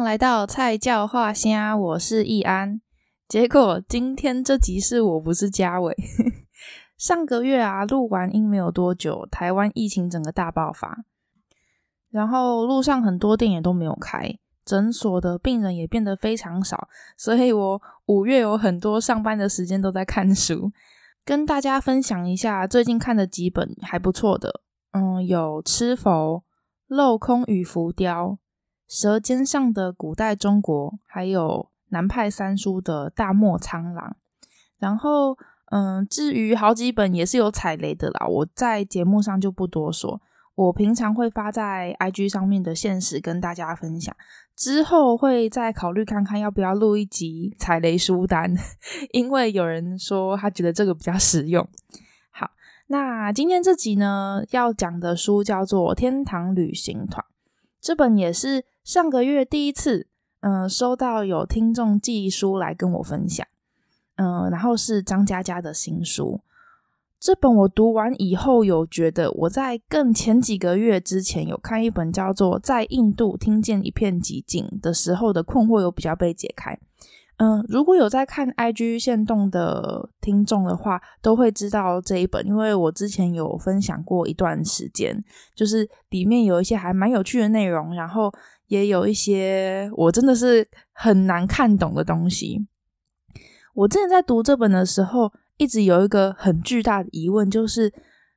迎来到菜教画虾，我是易安。结果今天这集是我不是嘉伟。上个月啊，录完音没有多久，台湾疫情整个大爆发，然后路上很多店也都没有开，诊所的病人也变得非常少，所以我五月有很多上班的时间都在看书，跟大家分享一下最近看的几本还不错的，嗯，有《吃佛》《镂空与浮雕》。舌尖上的古代中国，还有南派三叔的大漠苍狼，然后，嗯，至于好几本也是有踩雷的啦，我在节目上就不多说。我平常会发在 IG 上面的现实跟大家分享，之后会再考虑看看要不要录一集踩雷书单，因为有人说他觉得这个比较实用。好，那今天这集呢，要讲的书叫做《天堂旅行团》，这本也是。上个月第一次，嗯、收到有听众寄书来跟我分享，嗯、然后是张嘉佳的新书。这本我读完以后，有觉得我在更前几个月之前有看一本叫做《在印度听见一片寂静》的时候的困惑有比较被解开。嗯、如果有在看 IG 限动的听众的话，都会知道这一本，因为我之前有分享过一段时间，就是里面有一些还蛮有趣的内容，然后。也有一些我真的是很难看懂的东西。我之前在读这本的时候，一直有一个很巨大的疑问，就是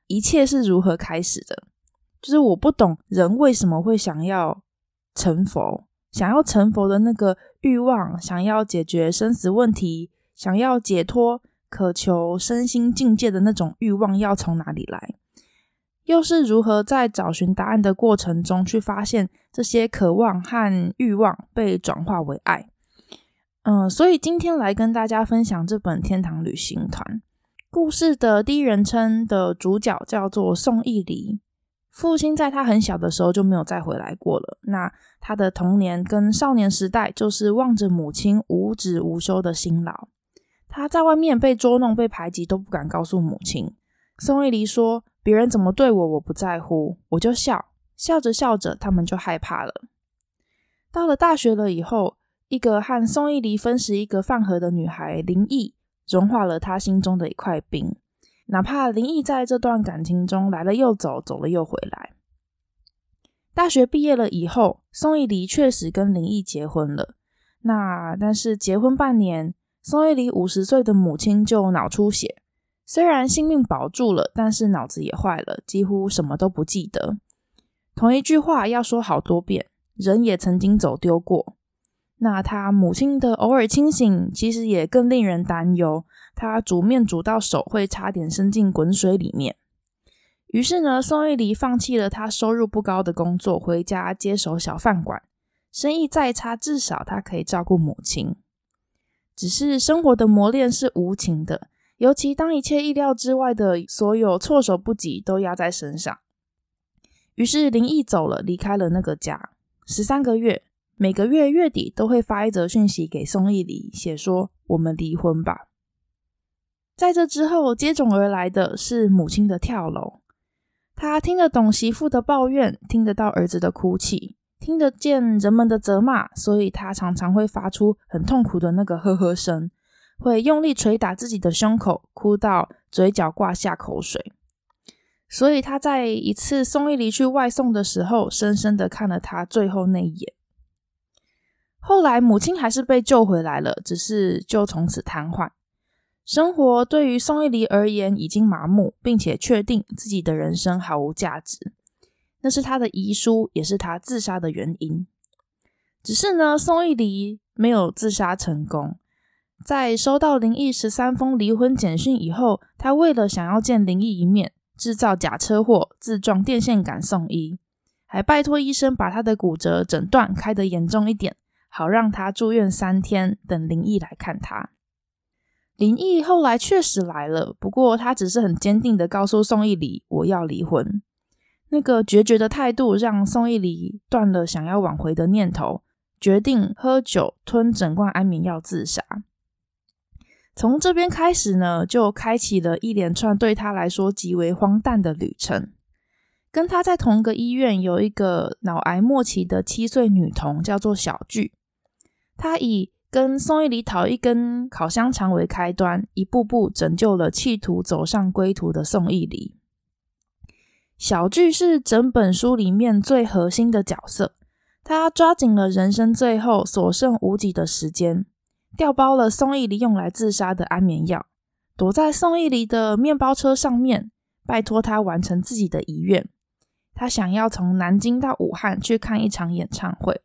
一切是如何开始的？就是我不懂人为什么会想要成佛，想要成佛的那个欲望，想要解决生死问题，想要解脱，渴求身心境界的那种欲望要从哪里来？又是如何在找寻答案的过程中去发现这些渴望和欲望被转化为爱？嗯，所以今天来跟大家分享这本《天堂旅行团》故事的第一人称的主角叫做宋义离，父亲在他很小的时候就没有再回来过了。那他的童年跟少年时代就是望着母亲无止无休的辛劳，他在外面被捉弄、被排挤都不敢告诉母亲。宋逸离说。别人怎么对我，我不在乎，我就笑，笑着笑着，他们就害怕了。到了大学了以后，一个和宋逸离分食一个饭盒的女孩林毅，融化了他心中的一块冰。哪怕林毅在这段感情中来了又走，走了又回来。大学毕业了以后，宋逸离确实跟林毅结婚了。那但是结婚半年，宋逸离五十岁的母亲就脑出血。虽然性命保住了，但是脑子也坏了，几乎什么都不记得。同一句话要说好多遍，人也曾经走丢过。那他母亲的偶尔清醒，其实也更令人担忧。他煮面煮到手会差点伸进滚水里面。于是呢，宋玉离放弃了他收入不高的工作，回家接手小饭馆。生意再差，至少他可以照顾母亲。只是生活的磨练是无情的。尤其当一切意料之外的所有措手不及都压在身上，于是林毅走了，离开了那个家。十三个月，每个月月底都会发一则讯息给宋逸离，写说我们离婚吧。在这之后，接踵而来的是母亲的跳楼。他听得懂媳妇的抱怨，听得到儿子的哭泣，听得见人们的责骂，所以他常常会发出很痛苦的那个呵呵声。会用力捶打自己的胸口，哭到嘴角挂下口水。所以他在一次宋逸离去外送的时候，深深的看了他最后那一眼。后来母亲还是被救回来了，只是就从此瘫痪。生活对于宋逸离而言已经麻木，并且确定自己的人生毫无价值。那是他的遗书，也是他自杀的原因。只是呢，宋逸离没有自杀成功。在收到林毅十三封离婚简讯以后，他为了想要见林毅一面，制造假车祸，自撞电线杆送医，还拜托医生把他的骨折诊断开得严重一点，好让他住院三天，等林毅来看他。林毅后来确实来了，不过他只是很坚定地告诉宋逸离：“我要离婚。”那个决绝的态度让宋逸离断了想要挽回的念头，决定喝酒吞整罐安眠药自杀。从这边开始呢，就开启了一连串对他来说极为荒诞的旅程。跟他在同个医院有一个脑癌末期的七岁女童，叫做小巨。他以跟宋逸离讨一根烤香肠为开端，一步步拯救了企图走上归途的宋逸离。小巨是整本书里面最核心的角色，他抓紧了人生最后所剩无几的时间，调包了宋逸离用来自杀的安眠药，躲在宋逸离的面包车上面，拜托他完成自己的遗愿。他想要从南京到武汉去看一场演唱会。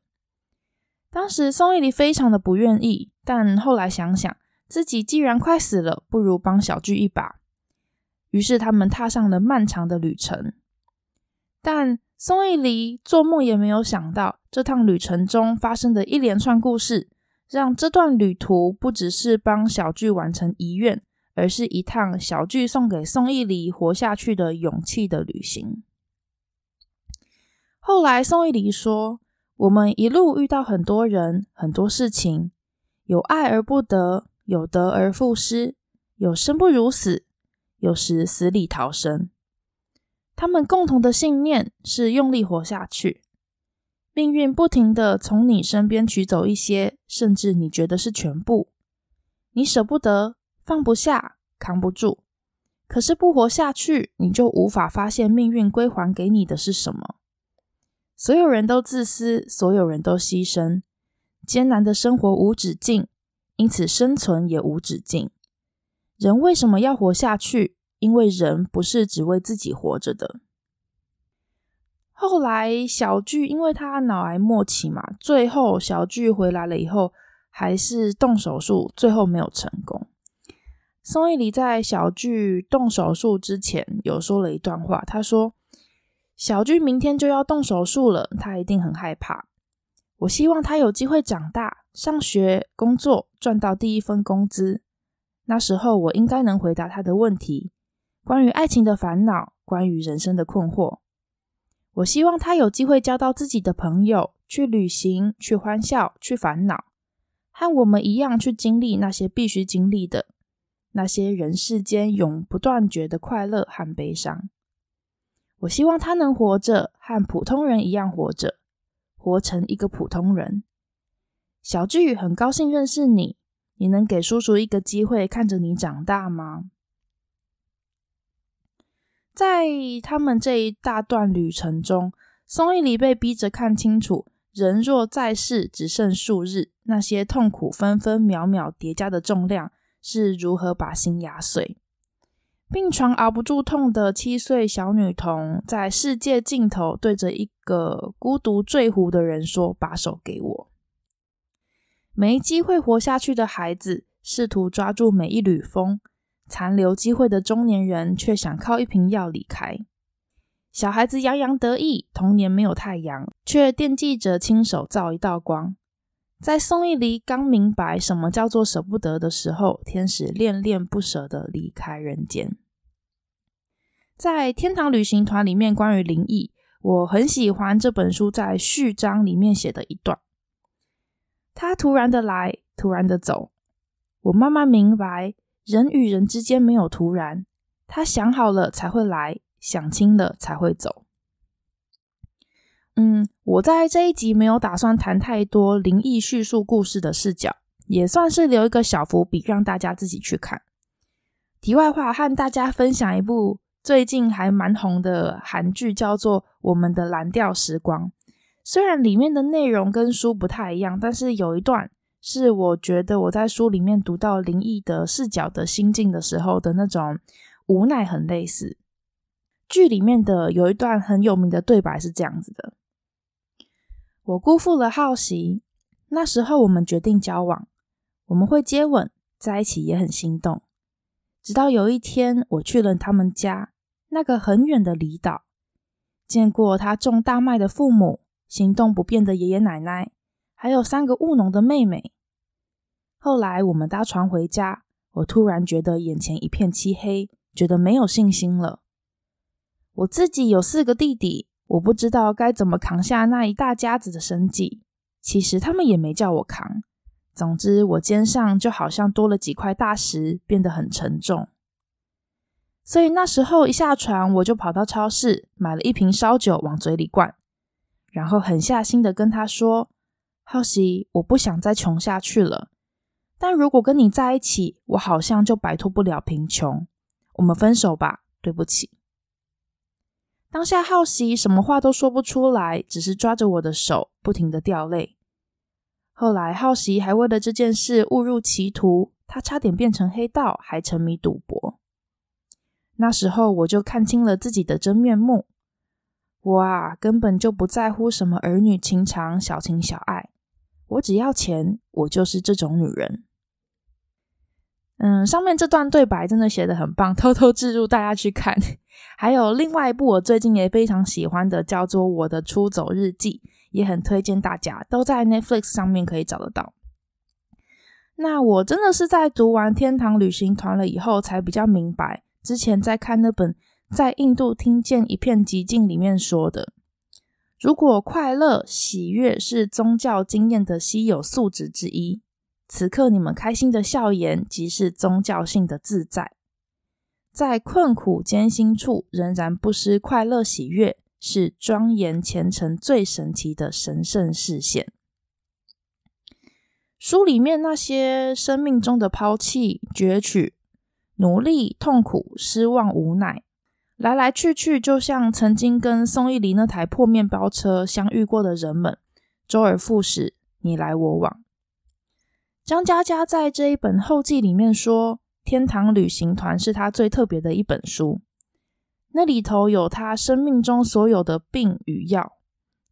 当时宋逸离非常的不愿意，但后来想想，自己既然快死了，不如帮小聚一把。于是他们踏上了漫长的旅程。但宋逸离做梦也没有想到，这趟旅程中发生的一连串故事，让这段旅途不只是帮小聚完成遗愿，而是一趟小聚送给宋逸离活下去的勇气的旅行。后来，宋逸离说：“我们一路遇到很多人，很多事情，有爱而不得，有得而复失，有生不如死，有时死里逃生。他们共同的信念是用力活下去。命运不停的从你身边取走一些，甚至你觉得是全部，你舍不得，放不下，扛不住。可是不活下去，你就无法发现命运归还给你的是什么。”所有人都自私，所有人都牺牲，艰难的生活无止境，因此生存也无止境。人为什么要活下去？因为人不是只为自己活着的。后来小巨因为他脑癌末期嘛，最后小巨回来了以后，还是动手术，最后没有成功。宋逸离在小巨动手术之前有说了一段话，他说。小巨明天就要动手术了，他一定很害怕。我希望他有机会长大、上学、工作，赚到第一份工资。那时候我应该能回答他的问题，关于爱情的烦恼，关于人生的困惑。我希望他有机会交到自己的朋友，去旅行，去欢笑，去烦恼，和我们一样去经历那些必须经历的，那些人世间永不断绝的快乐和悲伤。我希望他能活着，和普通人一样活着，活成一个普通人。小巨很高兴认识你，你能给叔叔一个机会，看着你长大吗？在他们这一大段旅程中，宋一里被逼着看清楚，人若在世只剩数日，那些痛苦分分秒秒叠加的重量是如何把心压碎。病床熬不住痛的七岁小女童，在世界尽头对着一个孤独坠湖的人说：“把手给我。”没机会活下去的孩子，试图抓住每一缕风；残留机会的中年人，却想靠一瓶药离开。小孩子洋洋得意，童年没有太阳，却惦记着亲手造一道光。在宋逸离刚明白什么叫做舍不得的时候，天使恋恋不舍的离开人间。在《天堂旅行团》里面，关于灵异，我很喜欢这本书在序章里面写的一段：他突然的来，突然的走。我慢慢明白，人与人之间没有突然，他想好了才会来，想清了才会走。嗯，我在这一集没有打算谈太多灵异叙述故事的视角，也算是留一个小伏笔，让大家自己去看。题外话，和大家分享一部最近还蛮红的韩剧，叫做《我们的蓝调时光》。虽然里面的内容跟书不太一样，但是有一段是我觉得我在书里面读到灵异的视角的心境的时候的那种无奈，很类似。剧里面的有一段很有名的对白是这样子的。我辜负了好奇，那时候我们决定交往，我们会接吻，在一起也很心动。直到有一天，我去了他们家，那个很远的离岛，见过他种大麦的父母，行动不便的爷爷奶奶，还有三个务农的妹妹。后来我们搭船回家，我突然觉得眼前一片漆黑，觉得没有信心了。我自己有四个弟弟。我不知道该怎么扛下那一大家子的生计，其实他们也没叫我扛。总之，我肩上就好像多了几块大石，变得很沉重。所以那时候一下船，我就跑到超市买了一瓶烧酒往嘴里灌，然后狠下心的跟他说：“浩熙，我不想再穷下去了。但如果跟你在一起，我好像就摆脱不了贫穷。我们分手吧，对不起。”当下浩熙什么话都说不出来，只是抓着我的手，不停的掉泪。后来浩熙还为了这件事误入歧途，他差点变成黑道，还沉迷赌博。那时候我就看清了自己的真面目，我啊根本就不在乎什么儿女情长、小情小爱，我只要钱，我就是这种女人。嗯，上面这段对白真的写得很棒，偷偷置入大家去看。还有另外一部我最近也非常喜欢的，叫做《我的出走日记》，也很推荐大家，都在 Netflix 上面可以找得到。那我真的是在读完《天堂旅行团》了以后，才比较明白，之前在看那本《在印度听见一片寂静》里面说的，如果快乐、喜悦是宗教经验的稀有素质之一。此刻你们开心的笑颜，即是宗教性的自在。在困苦艰辛处，仍然不失快乐喜悦，是庄严虔诚最神奇的神圣视线。书里面那些生命中的抛弃、攫取、努力、痛苦、失望、无奈，来来去去，就像曾经跟宋一黎那台破面包车相遇过的人们，周而复始，你来我往。张嘉佳在这一本后记里面说，《天堂旅行团》是他最特别的一本书。那里头有他生命中所有的病与药，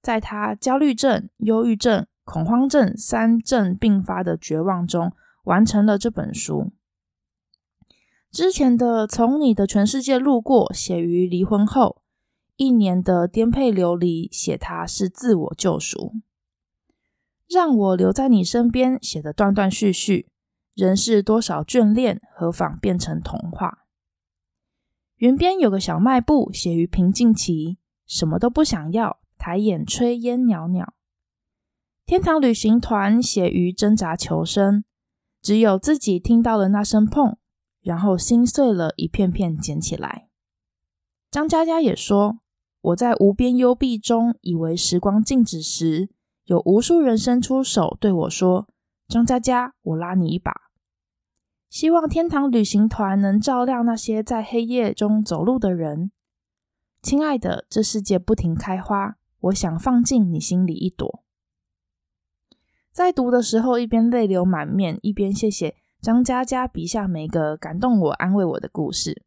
在他焦虑症、忧郁症、恐慌症三症并发的绝望中，完成了这本书。之前的《从你的全世界路过》写于离婚后，一年的颠沛流离写他是自我救赎。让我留在你身边，写的断断续续，人世多少眷恋，何妨变成童话？云边有个小卖部，写于平静期，什么都不想要，抬眼炊烟袅袅。天堂旅行团写于挣扎求生，只有自己听到了那声碰，然后心碎了，一片片捡起来。张嘉佳也说，我在无边幽闭中，以为时光静止时。有无数人伸出手对我说：“张嘉佳，我拉你一把。”希望天堂旅行团能照亮那些在黑夜中走路的人。亲爱的，这世界不停开花，我想放进你心里一朵。在读的时候，一边泪流满面，一边谢谢张嘉佳笔下每个感动我、安慰我的故事。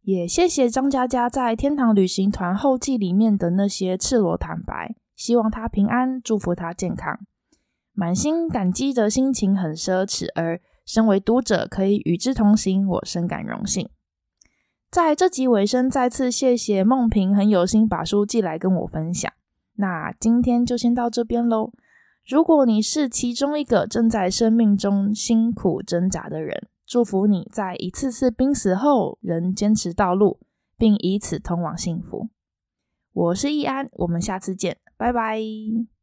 也谢谢张嘉佳在天堂旅行团后记里面的那些赤裸坦白。希望他平安，祝福他健康，满心感激的心情很奢侈，而身为读者可以与之同行，我深感荣幸。在这集尾声，再次谢谢梦萍很有心把书寄来跟我分享。那今天就先到这边喽。如果你是其中一个正在生命中辛苦挣扎的人，祝福你在一次次濒死后仍坚持道路，并以此通往幸福。我是易安，我们下次见。拜拜。